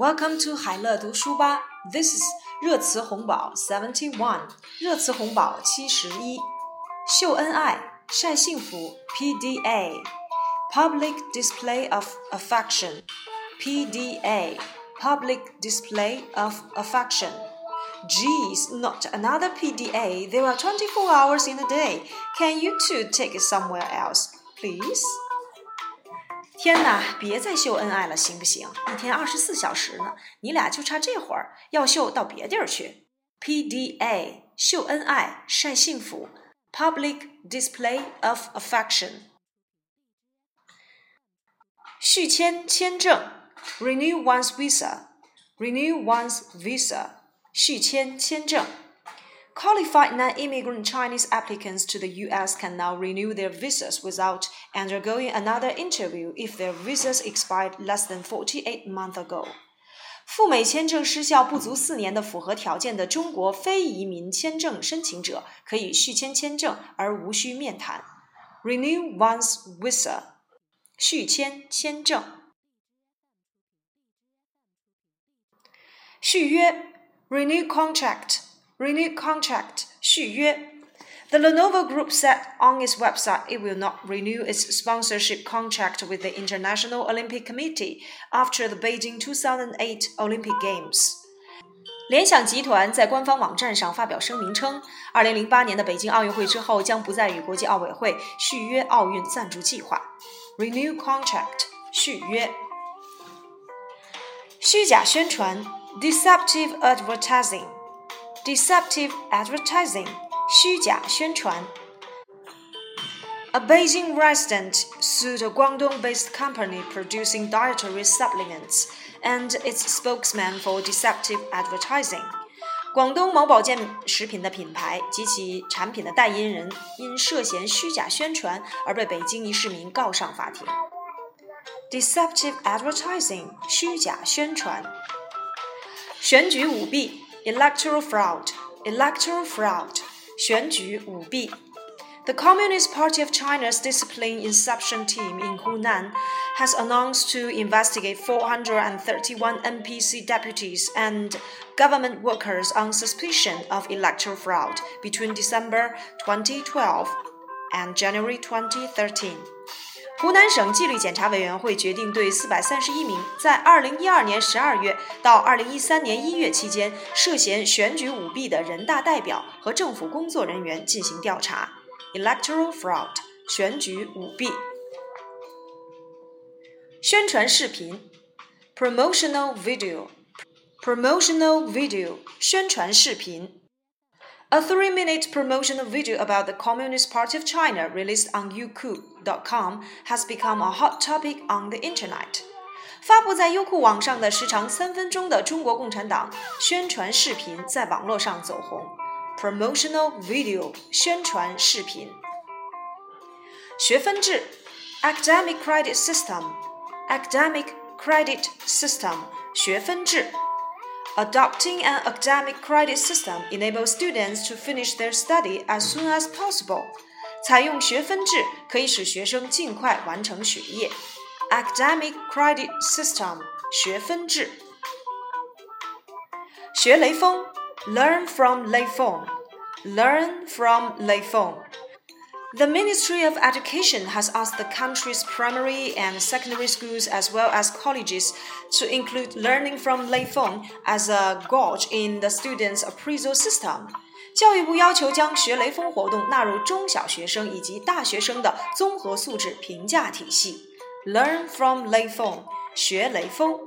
Welcome to 海乐读书吧。This is 热词红宝 seventy one，热词红宝七十一。秀恩爱，晒幸福 PDA，Public Display of Affection PDA，Public Display of Affection。Geez, not another PDA. There are 24 hours in a day. Can you two take it somewhere else, please? 天哪，别再秀恩爱了，行不行？一天二十四小时呢，你俩就差这会儿，要秀到别地儿去。PDA 秀恩爱，晒幸福，Public Display of Affection。续签签证，Renew one's visa，Renew one's visa，续签签证。Qualified non-immigrant Chinese applicants to the U.S. can now renew their visas without undergoing another interview if their visas expired less than 48 months ago. 赴美签证失效不足四年的符合条件的中国非移民签证申请者可以续签签证而无需面谈。Renew one's visa，续签签证。续约，renew contract。renew contract 续约。 The Lenovo Group said on its website it will not renew its sponsorship contract with the International Olympic Committee after the Beijing 2008 Olympic Games. 联想集团在官方网站上发表声明称，2008年的北京奥运会之后将不再与国际奥委会续约奥运赞助计划。Renew contract 续约。虚假宣传 （deceptive advertising）。deceptive advertising, 虚假宣传. A Beijing resident sued a Guangdong-based company producing dietary supplements and its spokesman for deceptive advertising. 广东某保健食品的品牌及其产品的代言人因涉嫌虚假宣传而被北京一市民告上法庭。Deceptive advertising，虚假宣传。选举舞弊 electoral fraud, electoral fraud, 选举舞弊。The Communist Party of China's discipline inspection team in Hunan has announced to investigate 431 NPC deputies and government workers on suspicion of electoral fraud between December 2012 and January 2013. 湖南省纪律检查委员会决定对四百三十一名在二零一二年十二月到二零一三年一月期间涉嫌选举舞弊的人大代表和政府工作人员进行调查。Electoral fraud，选举舞弊。宣传视频，promotional video，promotional video，宣传视频。A three-minute promotional video about the Communist Party of China released on Youku.com has become a hot topic on the internet. 发布在优酷网上的时长三分钟的中国共产党宣传视频在网络上走红。Promotional video 宣传视频。学分制 Academic Credit System Academic Credit System 学分制。 Adopting an academic credit system enables students to finish their study as soon as possible. 采用学分制可以使学生尽快完成学业。Academic credit system 学分制。学雷锋，learn from 雷锋，learn from 雷锋。 the Ministry of Education has asked the country's primary and secondary schools as well as colleges to include learning from Lei Feng as a gauge in the students' appraisal system. 教育部要求将学雷锋活动纳入中小学生以及大学生的综合素质评价体系。Learn from 雷锋，学雷锋。